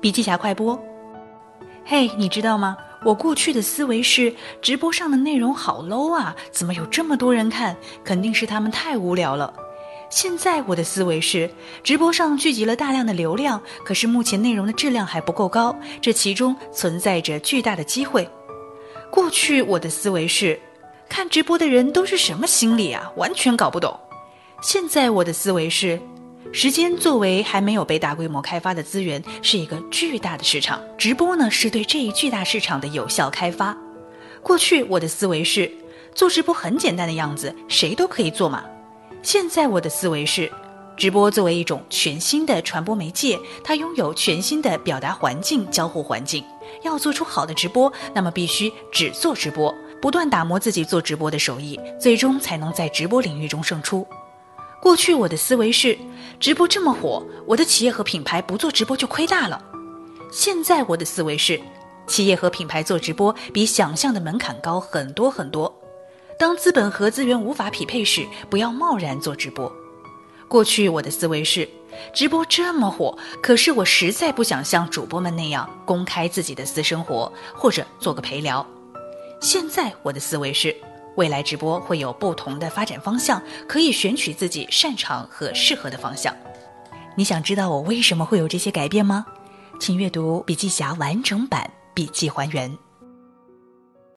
笔记侠快播。嘿，你知道吗？我过去的思维是，直播上的内容好 low 啊，怎么有这么多人看？肯定是他们太无聊了。现在我的思维是，直播上聚集了大量的流量，可是目前内容的质量还不够高，这其中存在着巨大的机会。过去我的思维是，看直播的人都是什么心理啊，完全搞不懂。现在我的思维是。时间作为还没有被大规模开发的资源，是一个巨大的市场。直播呢，是对这一巨大市场的有效开发。过去我的思维是，做直播很简单的样子，谁都可以做嘛。现在我的思维是，直播作为一种全新的传播媒介，它拥有全新的表达环境、交互环境。要做出好的直播，那么必须只做直播，不断打磨自己做直播的手艺，最终才能在直播领域中胜出。过去我的思维是，直播这么火，我的企业和品牌不做直播就亏大了。现在我的思维是，企业和品牌做直播比想象的门槛高很多很多。当资本和资源无法匹配时，不要贸然做直播。过去我的思维是，直播这么火，可是我实在不想像主播们那样公开自己的私生活，或者做个陪聊。现在我的思维是。未来直播会有不同的发展方向，可以选取自己擅长和适合的方向。你想知道我为什么会有这些改变吗？请阅读笔记侠完整版笔记还原。